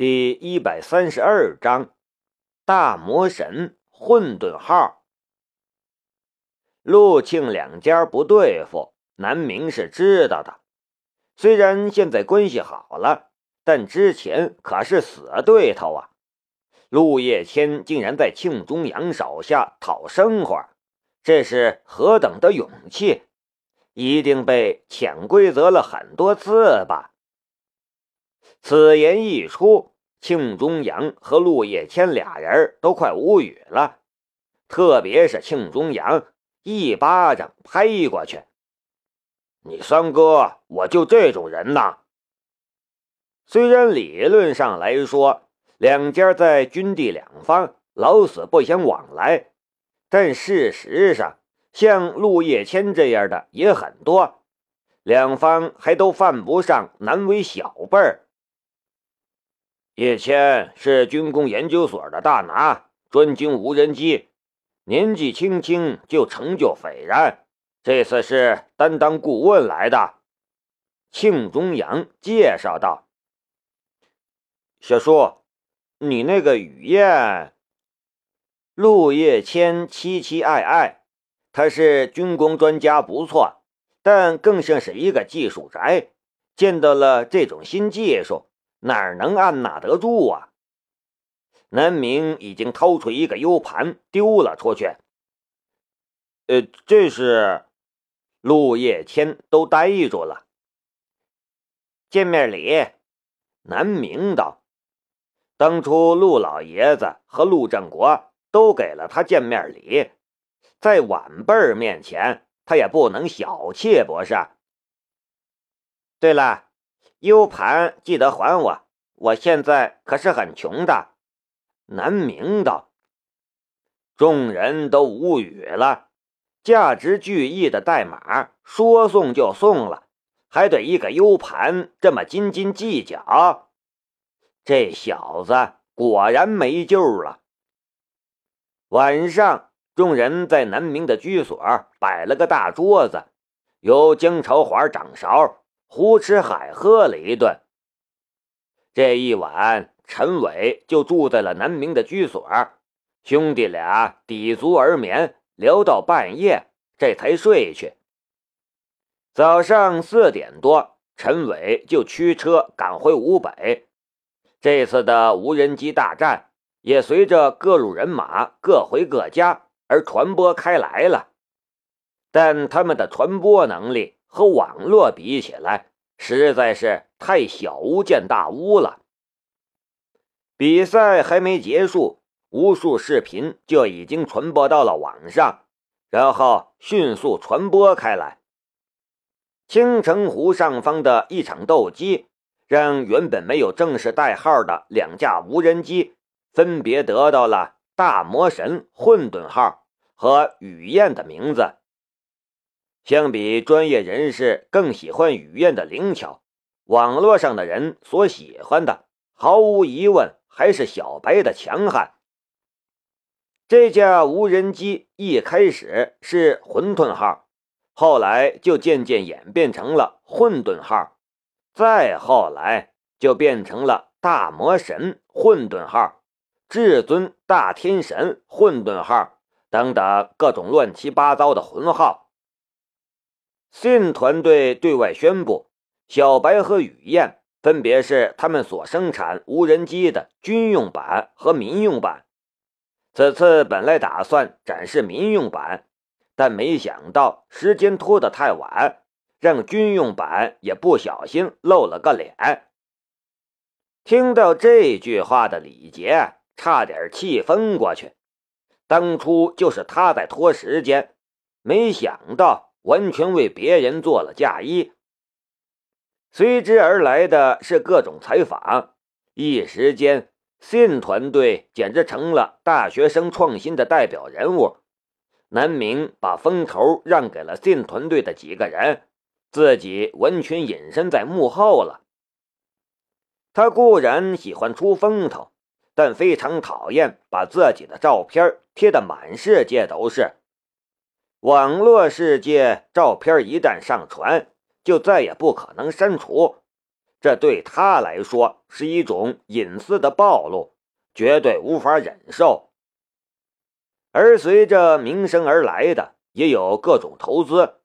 第一百三十二章，大魔神混沌号。陆庆两家不对付，南明是知道的。虽然现在关系好了，但之前可是死对头啊！陆叶谦竟然在庆中阳手下讨生活，这是何等的勇气！一定被潜规则了很多次吧？此言一出，庆中阳和陆叶谦俩人都快无语了。特别是庆中阳，一巴掌拍过去：“你三哥，我就这种人呐！”虽然理论上来说，两家在军地两方，老死不相往来，但事实上，像陆叶谦这样的也很多，两方还都犯不上难为小辈儿。叶谦是军工研究所的大拿，专精无人机，年纪轻轻就成就斐然。这次是担当顾问来的。庆中阳介绍道：“小叔，你那个雨燕。”陆叶谦期期爱爱，他是军工专家，不错，但更像是一个技术宅，见到了这种新技术。哪能按捺得住啊？南明已经掏出一个 U 盘丢了出去。呃，这是陆叶谦都呆住了。见面礼，南明道：“当初陆老爷子和陆正国都给了他见面礼，在晚辈面前，他也不能小气，不是？”对了。U 盘记得还我，我现在可是很穷的。南明道，众人都无语了。价值巨亿的代码说送就送了，还对一个 U 盘这么斤斤计较，这小子果然没救了。晚上，众人在南明的居所摆了个大桌子，由姜朝华掌勺。胡吃海喝了一顿。这一晚，陈伟就住在了南明的居所，兄弟俩抵足而眠，聊到半夜，这才睡去。早上四点多，陈伟就驱车赶回吴北。这次的无人机大战也随着各路人马各回各家而传播开来了，但他们的传播能力。和网络比起来，实在是太小巫见大巫了。比赛还没结束，无数视频就已经传播到了网上，然后迅速传播开来。青城湖上方的一场斗鸡，让原本没有正式代号的两架无人机，分别得到了“大魔神”“混沌号”和“雨燕”的名字。相比专业人士更喜欢雨燕的灵巧，网络上的人所喜欢的，毫无疑问还是小白的强悍。这架无人机一开始是混沌号，后来就渐渐演变成了混沌号，再后来就变成了大魔神混沌号、至尊大天神混沌号等等各种乱七八糟的混号。信团队对外宣布，小白和雨燕分别是他们所生产无人机的军用版和民用版。此次本来打算展示民用版，但没想到时间拖得太晚，让军用版也不小心露了个脸。听到这句话的李杰差点气疯过去。当初就是他在拖时间，没想到。完全为别人做了嫁衣，随之而来的是各种采访。一时间，信团队简直成了大学生创新的代表人物。南明把风头让给了信团队的几个人，自己完全隐身在幕后了。他固然喜欢出风头，但非常讨厌把自己的照片贴得满世界都是。网络世界照片一旦上传，就再也不可能删除。这对他来说是一种隐私的暴露，绝对无法忍受。而随着名声而来的，也有各种投资。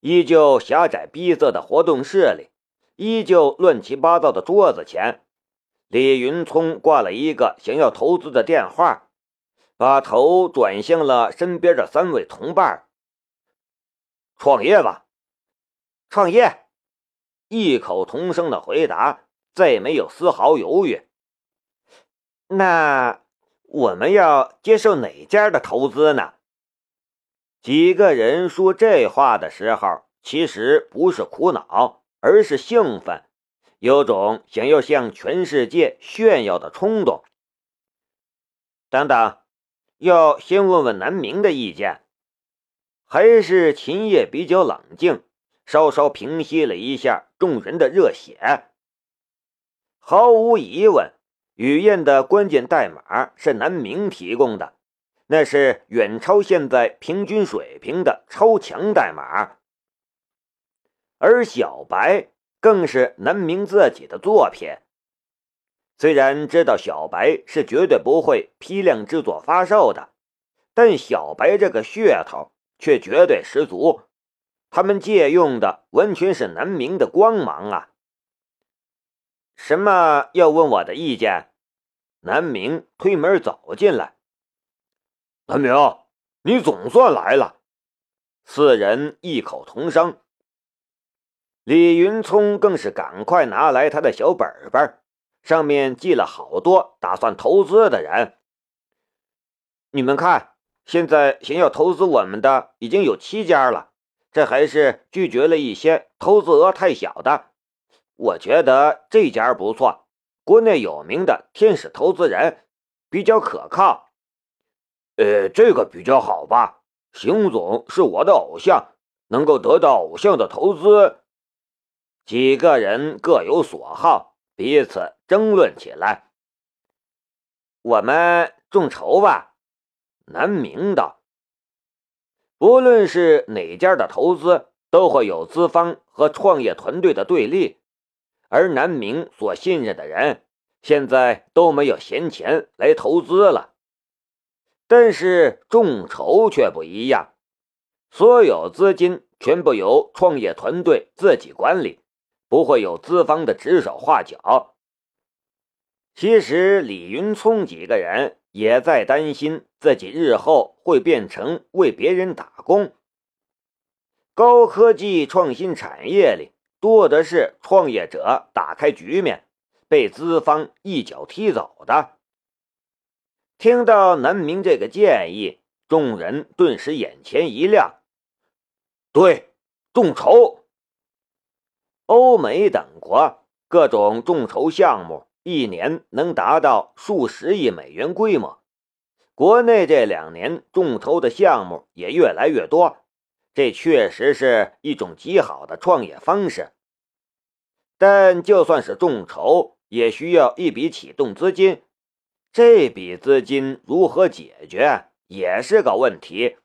依旧狭窄逼仄的活动室里，依旧乱七八糟的桌子前，李云聪挂了一个想要投资的电话，把头转向了身边的三位同伴。创业吧，创业！异口同声的回答，再没有丝毫犹豫。那我们要接受哪家的投资呢？几个人说这话的时候，其实不是苦恼，而是兴奋，有种想要向全世界炫耀的冲动。等等，要先问问南明的意见。还是秦叶比较冷静，稍稍平息了一下众人的热血。毫无疑问，雨燕的关键代码是南明提供的。那是远超现在平均水平的超强代码，而小白更是南明自己的作品。虽然知道小白是绝对不会批量制作发售的，但小白这个噱头却绝对十足。他们借用的完全是南明的光芒啊！什么要问我的意见？南明推门走进来。南明，你总算来了！四人异口同声。李云聪更是赶快拿来他的小本本，上面记了好多打算投资的人。你们看，现在想要投资我们的已经有七家了，这还是拒绝了一些投资额太小的。我觉得这家不错，国内有名的天使投资人，比较可靠。呃，这个比较好吧？邢总是我的偶像，能够得到偶像的投资，几个人各有所好，彼此争论起来。我们众筹吧，南明道。不论是哪家的投资，都会有资方和创业团队的对立，而南明所信任的人，现在都没有闲钱来投资了。但是众筹却不一样，所有资金全部由创业团队自己管理，不会有资方的指手画脚。其实李云聪几个人也在担心自己日后会变成为别人打工。高科技创新产业里多的是创业者打开局面，被资方一脚踢走的。听到南明这个建议，众人顿时眼前一亮。对，众筹。欧美等国各种众筹项目一年能达到数十亿美元规模，国内这两年众筹的项目也越来越多，这确实是一种极好的创业方式。但就算是众筹，也需要一笔启动资金。这笔资金如何解决也是个问题。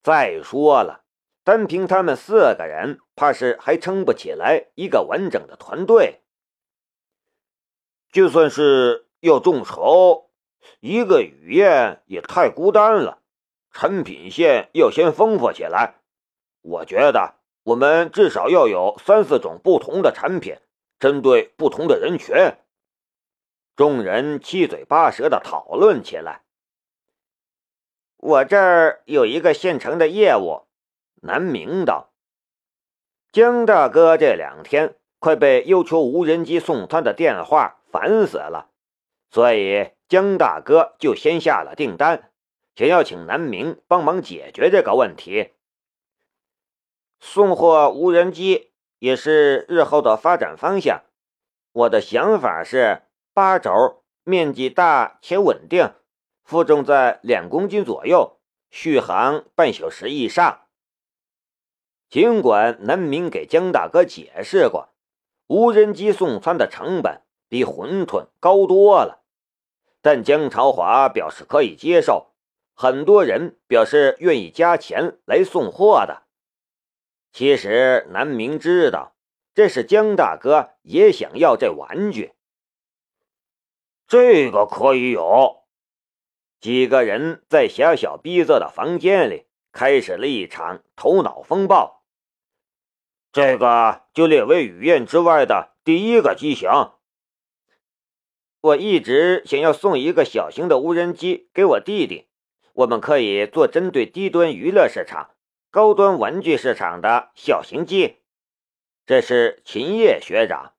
再说了，单凭他们四个人，怕是还撑不起来一个完整的团队。就算是要众筹，一个雨燕也太孤单了。产品线要先丰富起来。我觉得我们至少要有三四种不同的产品，针对不同的人群。众人七嘴八舌的讨论起来。我这儿有一个现成的业务，南明道。江大哥这两天快被要求无人机送餐的电话烦死了，所以江大哥就先下了订单，想要请南明帮忙解决这个问题。送货无人机也是日后的发展方向。我的想法是。八轴面积大且稳定，负重在两公斤左右，续航半小时以上。尽管南明给江大哥解释过，无人机送餐的成本比馄饨高多了，但江朝华表示可以接受，很多人表示愿意加钱来送货的。其实南明知道，这是江大哥也想要这玩具。这个可以有。几个人在狭小逼仄的房间里开始了一场头脑风暴。这个就列为雨燕之外的第一个机型。我一直想要送一个小型的无人机给我弟弟，我们可以做针对低端娱乐市场、高端玩具市场的小型机。这是秦叶学长。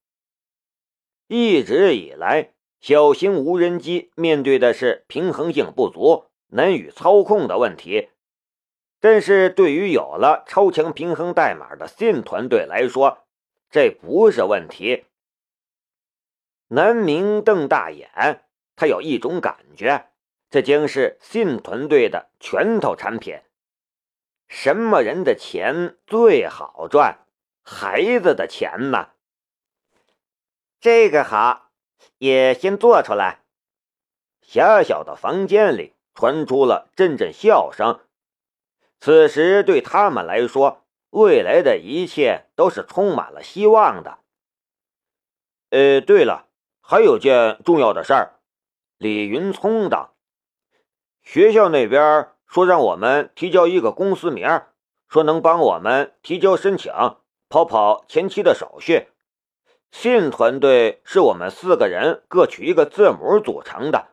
一直以来，小型无人机面对的是平衡性不足、难以操控的问题。但是对于有了超强平衡代码的信团队来说，这不是问题。南明瞪大眼，他有一种感觉，这将是信团队的拳头产品。什么人的钱最好赚？孩子的钱呢？这个好，也先做出来。狭小的房间里传出了阵阵笑声。此时对他们来说，未来的一切都是充满了希望的。呃，对了，还有件重要的事儿。李云聪的：“学校那边说让我们提交一个公司名，说能帮我们提交申请。”跑跑前期的手续，信团队是我们四个人各取一个字母组成的。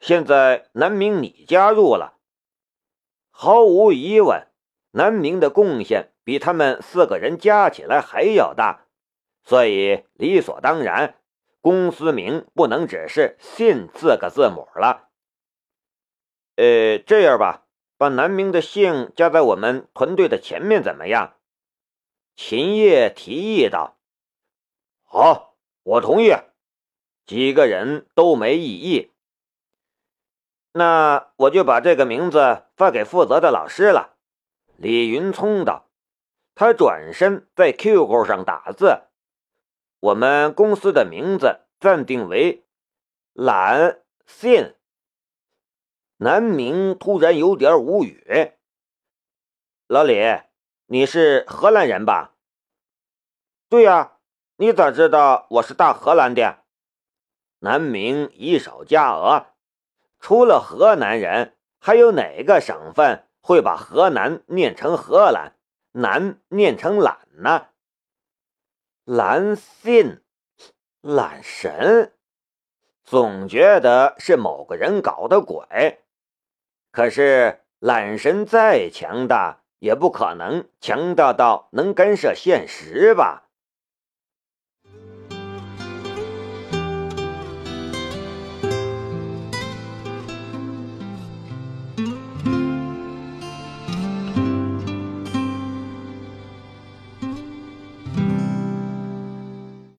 现在南明你加入了，毫无疑问，南明的贡献比他们四个人加起来还要大，所以理所当然，公司名不能只是信四个字母了。呃，这样吧，把南明的姓加在我们团队的前面，怎么样？秦叶提议道：“好，我同意。”几个人都没异议。那我就把这个名字发给负责的老师了。”李云聪道。他转身在 QQ 上打字：“我们公司的名字暂定为‘懒信’。”南明突然有点无语：“老李。”你是荷兰人吧？对呀，你咋知道我是大荷兰的？南明一手加额，除了河南人，还有哪个省份会把河南念成荷兰，南念成懒呢？懒信，懒神，总觉得是某个人搞的鬼。可是懒神再强大。也不可能强大到能干涉现实吧？